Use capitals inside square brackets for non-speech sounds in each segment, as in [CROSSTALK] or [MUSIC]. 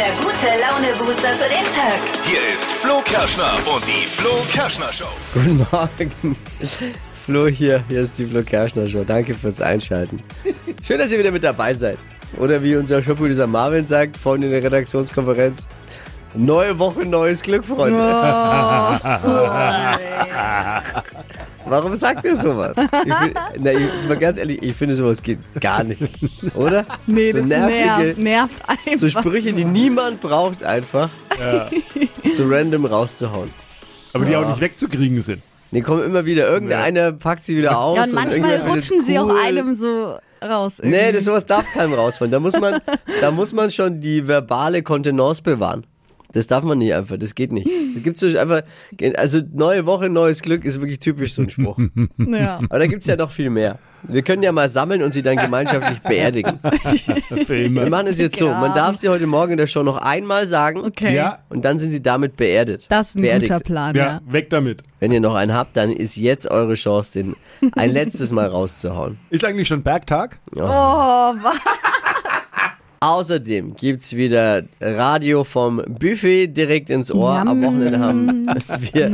der gute Laune-Booster für den Tag. Hier ist Flo Kerschner und die Flo Kerschner Show. Guten Morgen. Flo hier, hier ist die Flo Kerschner Show. Danke fürs Einschalten. Schön, dass ihr wieder mit dabei seid. Oder wie unser Showproducer Marvin sagt, vorhin in der Redaktionskonferenz, neue Woche, neues Glück, Freunde. Warum sagt ihr sowas? Ich find, na, ich, jetzt mal ganz ehrlich, ich finde sowas geht gar nicht. Oder? Nee, so das nervt, nervt einfach. so Sprüche, die niemand braucht, einfach so random rauszuhauen. Aber die auch nicht wegzukriegen sind. Die kommen immer wieder, irgendeiner packt sie wieder aus. ja, und manchmal irgendwer findet rutschen sie auch einem so raus. Nee, irgendwie. das sowas darf keinem rausfallen. Da muss man, da muss man schon die verbale Kontenance bewahren. Das darf man nicht einfach, das geht nicht. Da gibt's so einfach, also neue Woche, neues Glück ist wirklich typisch so ein Spruch. [LAUGHS] ja. Aber da gibt's ja noch viel mehr. Wir können ja mal sammeln und sie dann gemeinschaftlich [LAUGHS] beerdigen. [LAUGHS] Wir machen es jetzt so, man darf sie heute Morgen in der Show noch einmal sagen Okay. Ja, und dann sind sie damit beerdet. Das ist ein beerdigt. guter Plan, ja. ja, weg damit. Wenn ihr noch einen habt, dann ist jetzt eure Chance, den ein letztes Mal rauszuhauen. Ist eigentlich schon Bergtag? Oh, was? Außerdem gibt's wieder Radio vom Buffet direkt ins Ohr. Am Wochenende haben [LAUGHS] wir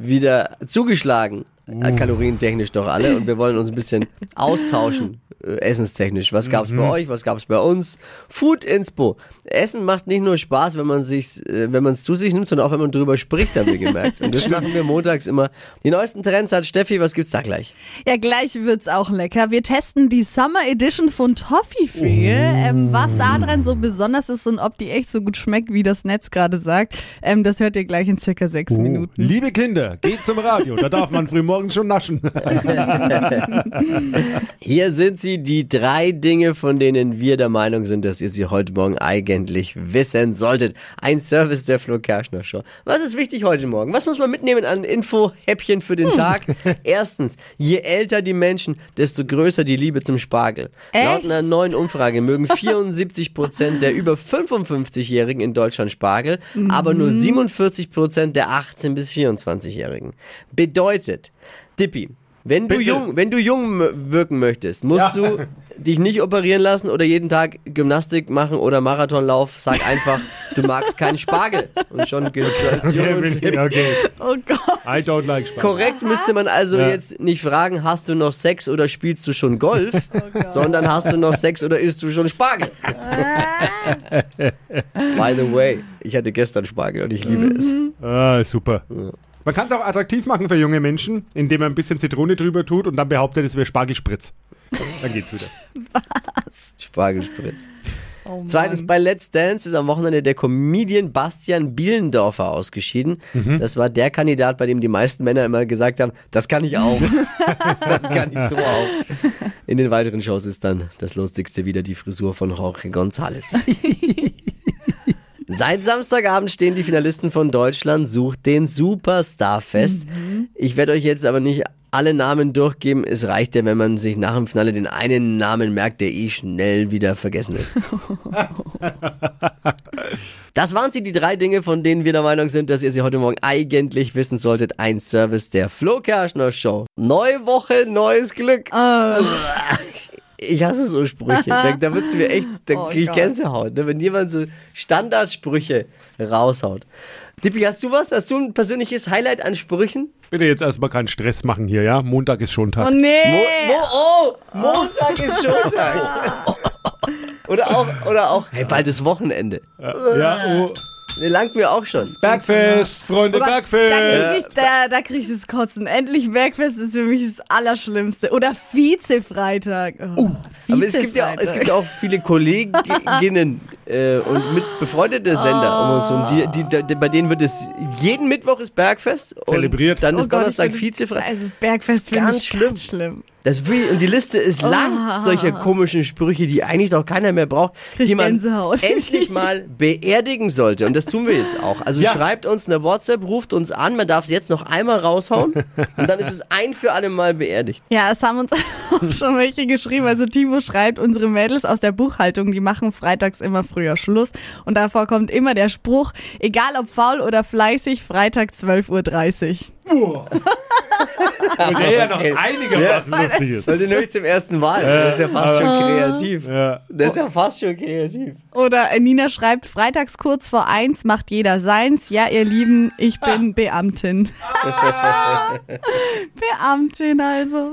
wieder zugeschlagen. Äh, Kalorientechnisch doch alle. Und wir wollen uns ein bisschen [LAUGHS] austauschen, äh, essenstechnisch. Was gab's bei euch, was gab's bei uns? Food Inspo. Essen macht nicht nur Spaß, wenn man sich, äh, wenn man es zu sich nimmt, sondern auch wenn man drüber spricht, haben wir gemerkt. [LAUGHS] Und das machen wir montags immer. Die neuesten Trends hat Steffi, was gibt's da gleich? Ja, gleich wird's auch lecker. Wir testen die Summer Edition von Toffifee. Ähm, was da dran so besonders ist und ob die echt so gut schmeckt, wie das Netz gerade sagt, ähm, das hört ihr gleich in circa sechs Minuten. Liebe Kinder, geht zum Radio. Da darf man frühmorgens schon naschen. [LAUGHS] Hier sind sie, die drei Dinge, von denen wir der Meinung sind, dass ihr sie heute Morgen eigentlich wissen solltet. Ein Service der Flo Kerschner Show. Was ist wichtig heute Morgen? Was muss man mitnehmen an Info-Häppchen für den Tag? Erstens, je älter die Menschen, desto größer die Liebe zum Spargel. Laut Echt? einer neuen Umfrage mögen [LAUGHS] 74 Prozent der über 55-Jährigen in Deutschland Spargel, aber nur 47 Prozent der 18- bis 24-Jährigen. Bedeutet, Dippi, wenn du jung, wenn du jung wirken möchtest, musst Ja. du [LAUGHS] dich nicht operieren lassen oder jeden Tag Gymnastik machen oder Marathonlauf. Sag einfach, du magst keinen Spargel. Und schon giltst du als [LAUGHS] jung und hip. okay. Oh Gott. I don't like Spaß. Korrekt müsste man also Ja. jetzt nicht fragen, hast du noch Sex oder spielst du schon Golf, sondern hast du noch Sex oder isst du schon Spargel. [LAUGHS] By the way, ich hatte gestern Spargel und ich liebe es. Ah, super. Man kann es auch attraktiv machen für junge Menschen, indem man ein bisschen Zitrone drüber tut und dann behauptet, es wäre Spargelspritz. Dann geht's wieder. [LAUGHS] Spargelspritz. Oh. Zweitens, bei Let's Dance ist am Wochenende der Comedian Bastian Bielendorfer ausgeschieden. Das war der Kandidat, bei dem die meisten Männer immer gesagt haben, das kann ich auch. [LAUGHS] das kann ich so auch. In den weiteren Shows ist dann das Lustigste wieder die Frisur von Jorge González. [LAUGHS] Seit Samstagabend stehen die Finalisten von Deutschland sucht den Superstar fest. Ich werde euch jetzt aber nicht alle Namen durchgeben. Es reicht ja, wenn man sich nach dem Finale den einen Namen merkt, der eh schnell wieder vergessen ist. [LAUGHS] Das waren sie, die drei Dinge, von denen wir der Meinung sind, dass ihr sie heute Morgen eigentlich wissen solltet. Ein Service der Flo Kerschner Show. Neue Woche, neues Glück. [LAUGHS] Ich hasse so Sprüche. Da, da wird's mir echt, da [LAUGHS] Oh krieg ich Gott. Gänsehaut. Ne? Wenn jemand so Standardsprüche raushaut. Dippi, hast du was? Hast du ein persönliches Highlight an Sprüchen? Bitte jetzt erstmal keinen Stress machen hier, ja? Montag ist schon Oh Tag. Mo nee. Mo oh, Montag ist Schultag. [LAUGHS] oder auch, oder auch, hey, bald ist Wochenende. Ja, oh. Langt mir auch schon. Bergfest, Freunde, Da Bergfest. krieg, ich, da, da krieg ich das Kotzen. Endlich Bergfest ist für mich das Allerschlimmste. Oder Vize-Freitag. Oh, Aber es gibt ja auch, es gibt ja auch viele Kolleginnen äh, und mit befreundete Sender um uns rum. Die, die, die, bei denen wird es jeden Mittwoch ist Bergfest und Zelebriert. dann Oh ist Gott, Donnerstag ich find- Vizefrei. Also Bergfest finde ganz ich schlimm. ganz schlimm. Das will, und die Liste ist lang, solche komischen Sprüche, die eigentlich doch keiner mehr braucht, Krieg die man Gänsehaut. endlich mal beerdigen sollte. Und das tun wir jetzt auch. Also Ja. schreibt uns eine WhatsApp, ruft uns an, man darf es jetzt noch einmal raushauen und dann ist es ein für alle Mal beerdigt. Ja, es haben uns [LAUGHS] auch schon welche geschrieben. Also Timo schreibt, unsere Mädels aus der Buchhaltung, die machen freitags immer früher Schluss. Und davor kommt immer der Spruch, egal ob faul oder fleißig, Freitag 12.30 Uhr. Und der ja noch Okay. einigermaßen lustig ist. Sollte nämlich zum ersten Mal. Das ist ja fast schon kreativ. Ja. Das ist ja fast schon kreativ. Oder Nina schreibt, freitags kurz vor eins macht jeder seins. Ja, ihr Lieben, ich bin Beamtin. [LAUGHS] Beamtin also.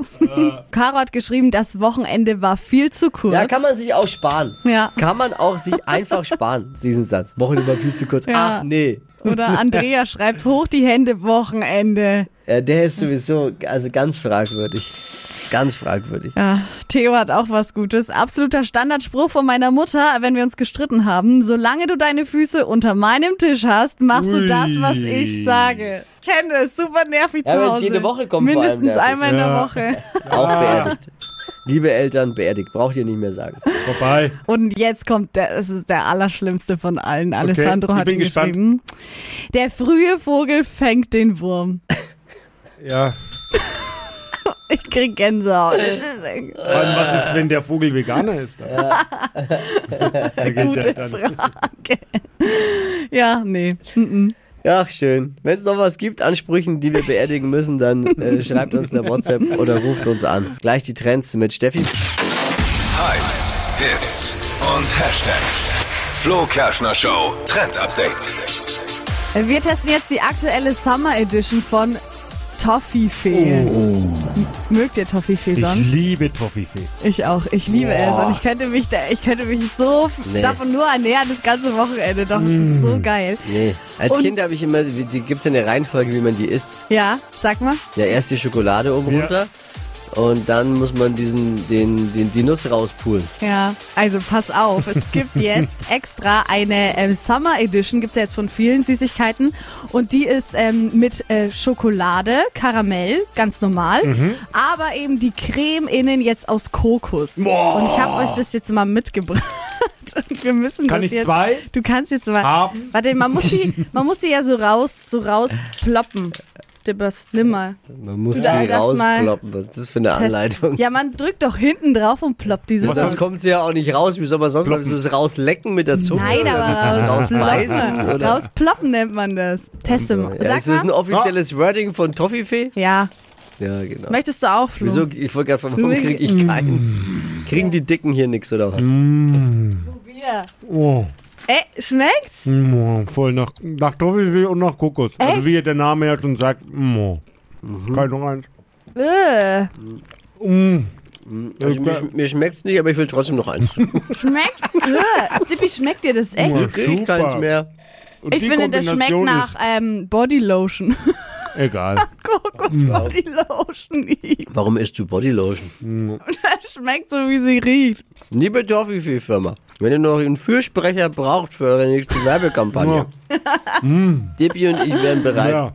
Caro hat geschrieben, das Wochenende war viel zu kurz. Ja, kann man sich auch sparen. Ja. Kann man auch sich einfach sparen, diesen Satz. Wochenende war viel zu kurz. Ja. Ach nee. Oder Andrea schreibt, hoch die Hände, Wochenende. Ja, der ist sowieso also ganz fragwürdig. Ganz fragwürdig. Ja, Theo hat auch was Gutes. Absoluter Standardspruch von meiner Mutter, wenn wir uns gestritten haben. Solange du deine Füße unter meinem Tisch hast, machst du Ui. das, was ich sage. Kenne es, super nervig Ja, zu Hause. jede Woche kommt, vor allem Mindestens nervig. einmal in der Ja. Woche. Auch beerdigt. Liebe Eltern, beerdigt. Braucht ihr nicht mehr sagen. Vorbei. Und jetzt kommt der, es ist der allerschlimmste von allen. Alessandro hat ihn gespannt. geschrieben. Der frühe Vogel fängt den Wurm. Ja. [LAUGHS] Ich krieg Gänsehaut. [LAUGHS] Allem, was ist, wenn der Vogel Veganer ist? [LAUGHS] Geht Gute dann- Frage. Ja, nee. Mhm. Ach, schön. Wenn es noch was gibt an Sprüchen, die wir beerdigen müssen, dann äh, [LAUGHS] schreibt uns eine WhatsApp oder ruft uns an. Gleich die Trends mit Steffi. Hypes, Hits und Hashtags. Flo Kerschner Show Trend Update. Wir testen jetzt die aktuelle Summer Edition von Toffifee. M- Mögt ihr Toffifee Ich sonst? liebe Toffifee. Ich auch. Ich liebe Boah. es. Und ich könnte mich, da, ich könnte mich so Nee. davon nur ernähren das ganze Wochenende. Doch, das ist so geil. Nee. Als Und- Kind habe ich immer, die gibt es ja eine Reihenfolge, wie man die isst. Ja, sag mal. Ja, erst die Schokolade oben Ja. runter und dann muss man diesen, den, den, die Nuss rauspulen. Ja, also pass auf. Es gibt [LAUGHS] jetzt extra eine ähm, Summer Edition, gibt es ja jetzt von vielen Süßigkeiten. Und die ist ähm, mit äh, Schokolade, Karamell, ganz normal. Mhm. Aber eben die Creme innen jetzt aus Kokos. Und ich habe euch das jetzt mal mitgebracht. [LAUGHS] Und wir müssen Kann das ich jetzt. zwei Du kannst jetzt mal. haben? Warte, man muss die, man muss die ja so raus, so rausploppen. [LAUGHS] Dippers, nimm mal. Man muss Ja, die rausploppen. Was ist das für eine Anleitung? Ja, man drückt doch hinten drauf und ploppt diese Sonst kommt sie ja auch nicht raus. Wie soll man sonst es rauslecken mit der Zunge? Nein, aber rausbeißen? rausploppen. Oder? Rausploppen nennt man das. Teste mal. Ja, ist das ein offizielles Wording von Toffifee? Ja. Ja, genau. Möchtest du auch, Flo? Wieso? Ich wollte gerade fragen, warum kriege ich keins? Kriegen die Dicken hier nichts oder was? Wir. Oh, Ey, schmeckt's? mm, voll nach, nach Toffifee und nach Kokos. Also wie der Name ja schon sagt. Mm, Kein noch eins. Äh, Mm. Also, mir, mir schmeckt es nicht, aber ich will trotzdem noch eins. [LAUGHS] schmeckt? äh. Dippi, schmeckt dir das echt? Ja. Ich keins mehr. Und Ich finde, das schmeckt nach ähm, Bodylotion. [LAUGHS] Egal. [LAUGHS] Kokos Bodylotion. Warum isst du Bodylotion? Das schmeckt so, wie sie riecht. Liebe Toffifee-Firma, wenn ihr noch einen Fürsprecher braucht für eure nächste Werbekampagne, Dippi und ich wären bereit. ja.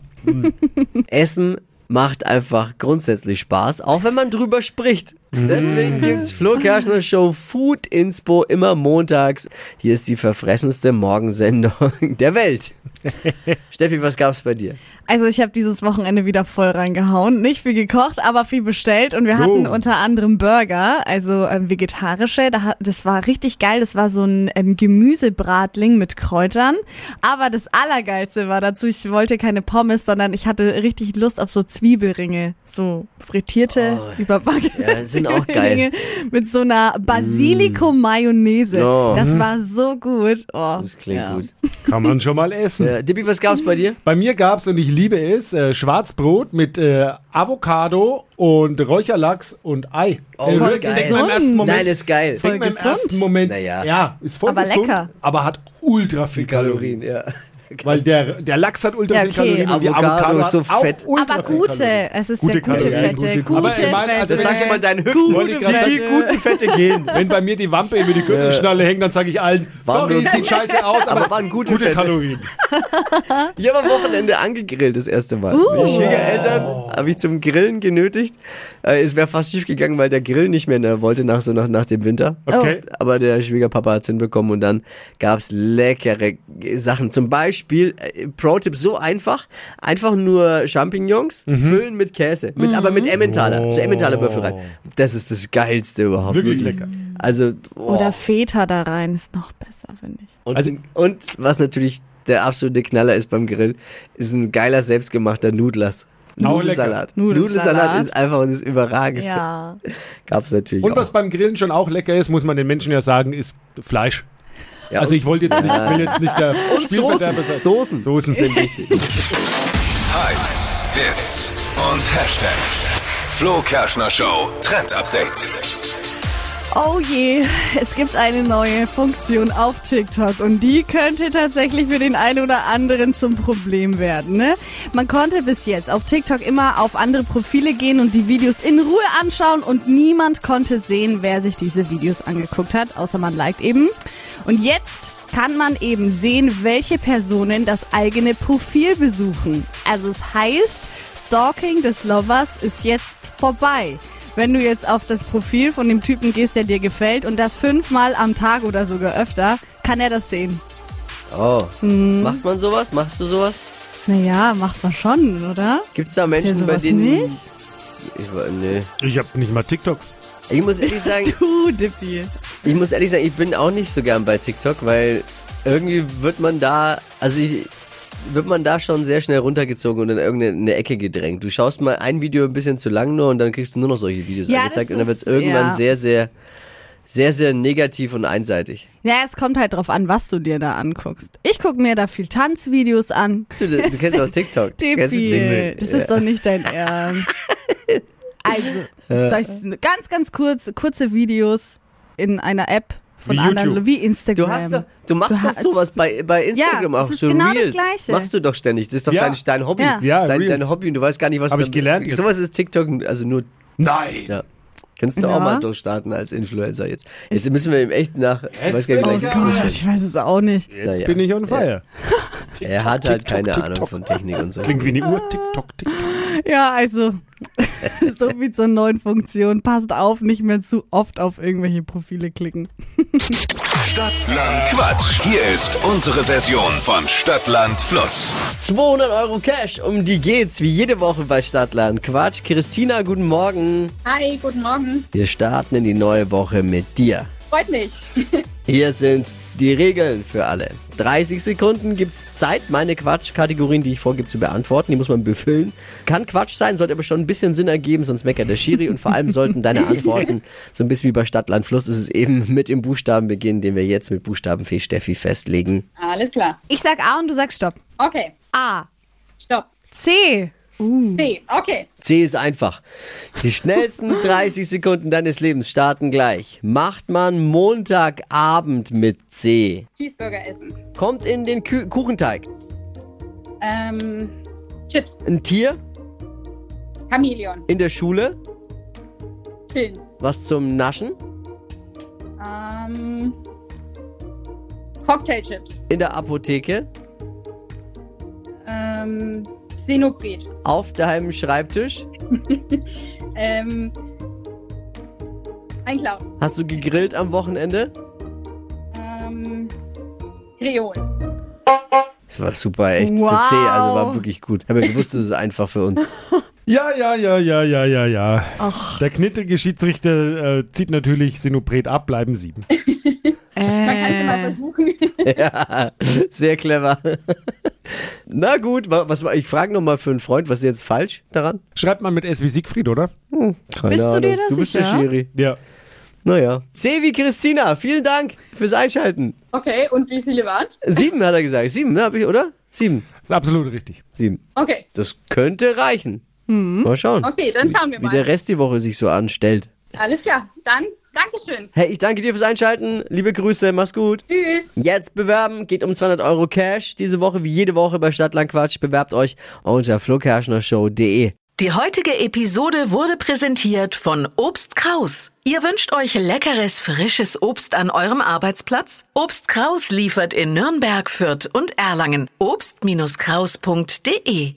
Essen macht einfach grundsätzlich Spaß, auch wenn man drüber spricht. Deswegen gibt's Flo Kerschner Show Food Inspo immer montags. Hier ist die verfressenste Morgensendung [LAUGHS] der Welt. [LAUGHS] Steffi, was gab's bei dir? Also ich habe dieses Wochenende wieder voll reingehauen. Nicht viel gekocht, aber viel bestellt. Und wir hatten Oh. unter anderem Burger, also ähm, vegetarische. Das war richtig geil. Das war so ein ähm, Gemüsebratling mit Kräutern. Aber das Allergeilste war dazu, ich wollte keine Pommes, sondern ich hatte richtig Lust auf so Zwiebelringe. So frittierte, überbackene Oh. Ja, sind auch geil. Zwiebelringe mit so einer Basilikum-Mayonnaise. Oh. Das war so gut. Oh, Das klingt ja. gut. Kann man schon mal essen. Äh, Dippi, was gab's bei dir? Bei mir gab es, und ich liebe es, äh, Schwarzbrot mit äh, Avocado und Räucherlachs und Ei. Oh, Äh, das ist geil. denkt man im ersten Gesund. Moment, Nein, ist geil. Voll denkt man im gesund. ersten Moment, Naja. ja, ist voll Aber gesund, lecker. aber hat ultra viel Kalorien. ja. [LAUGHS] Weil der, der Lachs hat ultra Ja, viel okay. Kalorien und die Avocado ist so fett. Aber viel gute, es ist Gute ja gute Kalorien, Fette. gute- Gute, Aber ich meine, Fette. also Das sagst mal deinen Hüften, ich die, sagen. guten Fette gehen. Wenn bei mir die Wampe über die Gürtelschnalle hängt, dann sage ich allen, Waren sorry, sieht scheiße aus, aber, Aber waren gute gute Fette. Kalorien. [LAUGHS] Ich habe am Wochenende angegrillt das erste Mal. Uh. Die Schwiegereltern habe ich zum Grillen genötigt. Äh, es wäre fast schief gegangen, weil der Grill nicht mehr ne, wollte nach so nach, nach dem Winter. Okay. Aber der Schwiegerpapa hat es hinbekommen und dann gab's leckere Sachen. Zum Beispiel, äh, Pro-Tipp, so einfach, einfach nur Champignons Mhm. füllen mit Käse, mit, aber mit Emmentaler, so Emmentaler Würfel rein. Das ist das Geilste überhaupt. Oh. Wirklich lecker. Also, oh. Oder Feta da rein ist noch besser, finde ich. Und, Also- und was natürlich der absolute Knaller ist beim Grill, ist ein geiler selbstgemachter Nudlers. Nudelsalat. Nudelsalat. Nudelsalat ist einfach das Überragendste. Ja. Gab's natürlich Und auch. was beim Grillen schon auch lecker ist, muss man den Menschen ja sagen, ist Fleisch. Ja, Also ich wollte jetzt nicht, will jetzt nicht der [LAUGHS] und. Soßen. Soßen. Soßen sind wichtig. Hypes, Hits und Hashtags. Flo Kerschner Show Trend Update. Oh je, es gibt eine neue Funktion auf TikTok und die könnte tatsächlich für den einen oder anderen zum Problem werden. Ne? Man konnte bis jetzt auf TikTok immer auf andere Profile gehen und die Videos in Ruhe anschauen und niemand konnte sehen, wer sich diese Videos angeguckt hat, außer man liked eben. Und jetzt kann man eben sehen, welche Personen das eigene Profil besuchen. Also es heißt, Stalking des Lovers ist jetzt vorbei. Wenn du jetzt auf das Profil von dem Typen gehst, der dir gefällt und das fünfmal am Tag oder sogar öfter, kann er das sehen. Oh. Hm. Macht man sowas? Machst du sowas? Naja, macht man schon, oder? Gibt's da Der Menschen, bei denen. nicht? Ich, wa- nee. Ich habe nicht mal TikTok. Ich muss ehrlich sagen, [LAUGHS] Du, Dippy. ich muss ehrlich sagen, ich bin auch nicht so gern bei TikTok, weil irgendwie wird man da, also ich, wird man da schon sehr schnell runtergezogen und in irgendeine Ecke gedrängt. Du schaust mal ein Video ein bisschen zu lang nur und dann kriegst du nur noch solche Videos Ja, angezeigt und dann wird's ist- irgendwann ja. sehr, sehr, sehr, sehr negativ und einseitig. Ja, es kommt halt drauf an, was du dir da anguckst. Ich gucke mir da viel Tanzvideos an. Du, du kennst auch TikTok. [LAUGHS] Kennst das Ja. ist doch nicht dein Ernst. [LAUGHS] Also, ganz, ganz kurz, kurze Videos in einer App von Wie anderen, YouTube. wie Instagram. Du, hast doch, du machst Du doch hast- sowas bei, bei Instagram Ja, auch, das ist so genau das Reels. Gleiche. Machst du doch ständig. Das ist doch Ja. dein, dein Hobby. Ja. Ja, dein, Reels. dein Hobby und du weißt gar nicht, was Hab du ich gelernt jetzt. Sowas ist TikTok, also nur, Nein. ja. Kannst du Ja. auch mal durchstarten als Influencer jetzt. Jetzt müssen wir ihm echt nach, ich weiß gar nicht, Oh wie lange Gott, ich weiß es auch nicht. Jetzt Naja. bin ich on fire. [LAUGHS] Er hat halt TikTok, keine TikTok. Ahnung von Technik und so. Klingt wie eine Uhr. TikTok, TikTok. Ja, also, [LAUGHS] so wie zur neuen Funktion. Passt auf, nicht mehr zu oft auf irgendwelche Profile klicken. Stadtland Quatsch. Hier ist unsere Version von Stadtland Fluss. 200 Euro Cash, um die geht's, wie jede Woche bei Stadtland. Quatsch, Christina, guten Morgen. Hi, guten Morgen. Wir starten in die neue Woche mit dir. Freut mich. Hier sind die Regeln für alle. 30 Sekunden gibt's Zeit, meine Quatschkategorien, die ich vorgebe, zu beantworten. Die muss man befüllen. Kann Quatsch sein, sollte aber schon ein bisschen Sinn ergeben, sonst meckert der Schiri. Und vor allem sollten deine [LAUGHS] Antworten so ein bisschen wie bei Stadt, Land, Fluss ist es eben mit dem Buchstaben beginnen, den wir jetzt mit Buchstabenfee Steffi festlegen. Alles klar. Ich sag A und du sagst Stopp. Okay, A. stopp. C. C. Okay. C ist einfach. Die schnellsten [LAUGHS] 30 Sekunden deines Lebens starten gleich. Macht man Montagabend mit C. Cheeseburger essen. Kommt in den Kü Kuchenteig. Ähm, Chips. Ein Tier Chamäleon. in der Schule. Chillen. Was zum Naschen. Ähm, Cocktailchips. In der Apotheke. Ähm, Xenopret. Auf deinem Schreibtisch. [LAUGHS] Ähm, Einklauen. Hast du gegrillt am Wochenende? Ähm, Kreol. Das war super, echt. Für Wow. C, also war wirklich gut. Ich habe ja gewusst, das ist einfach für uns. [LAUGHS] Ja, ja, ja, ja, ja, ja, ja. Der knittrige Schiedsrichter äh, zieht natürlich Sinopret ab, bleiben sieben. [LAUGHS] Man kann es ja mal Äh, versuchen. ja, sehr clever. Na gut, wa- was, ich frage nochmal für einen Freund, was ist jetzt falsch daran? Schreibt man mit S wie Siegfried, oder? Keine Bist du dir da Du bist der sicher? Schiri. Ja. Naja. C wie Christina, vielen Dank fürs Einschalten. Okay, und wie viele waren es? Sieben hat er gesagt. Sieben, ne, hab ich, oder? Sieben. Ist absolut richtig. Sieben. Okay, Das könnte reichen. Mal schauen, okay, dann schauen wir wie der mal. Rest die Woche sich so anstellt. Alles klar, dann Dankeschön. Hey, ich danke dir fürs Einschalten. Liebe Grüße, mach's gut. Tschüss. Jetzt bewerben, geht um 200 Euro Cash. Diese Woche, wie jede Woche bei Stadtlandquatsch, bewerbt euch unter flokerschnershow.de. Die heutige Episode wurde präsentiert von Obst Kraus. Ihr wünscht euch leckeres, frisches Obst an eurem Arbeitsplatz? Obst Kraus liefert in Nürnberg, Fürth und Erlangen. Obst-Kraus.de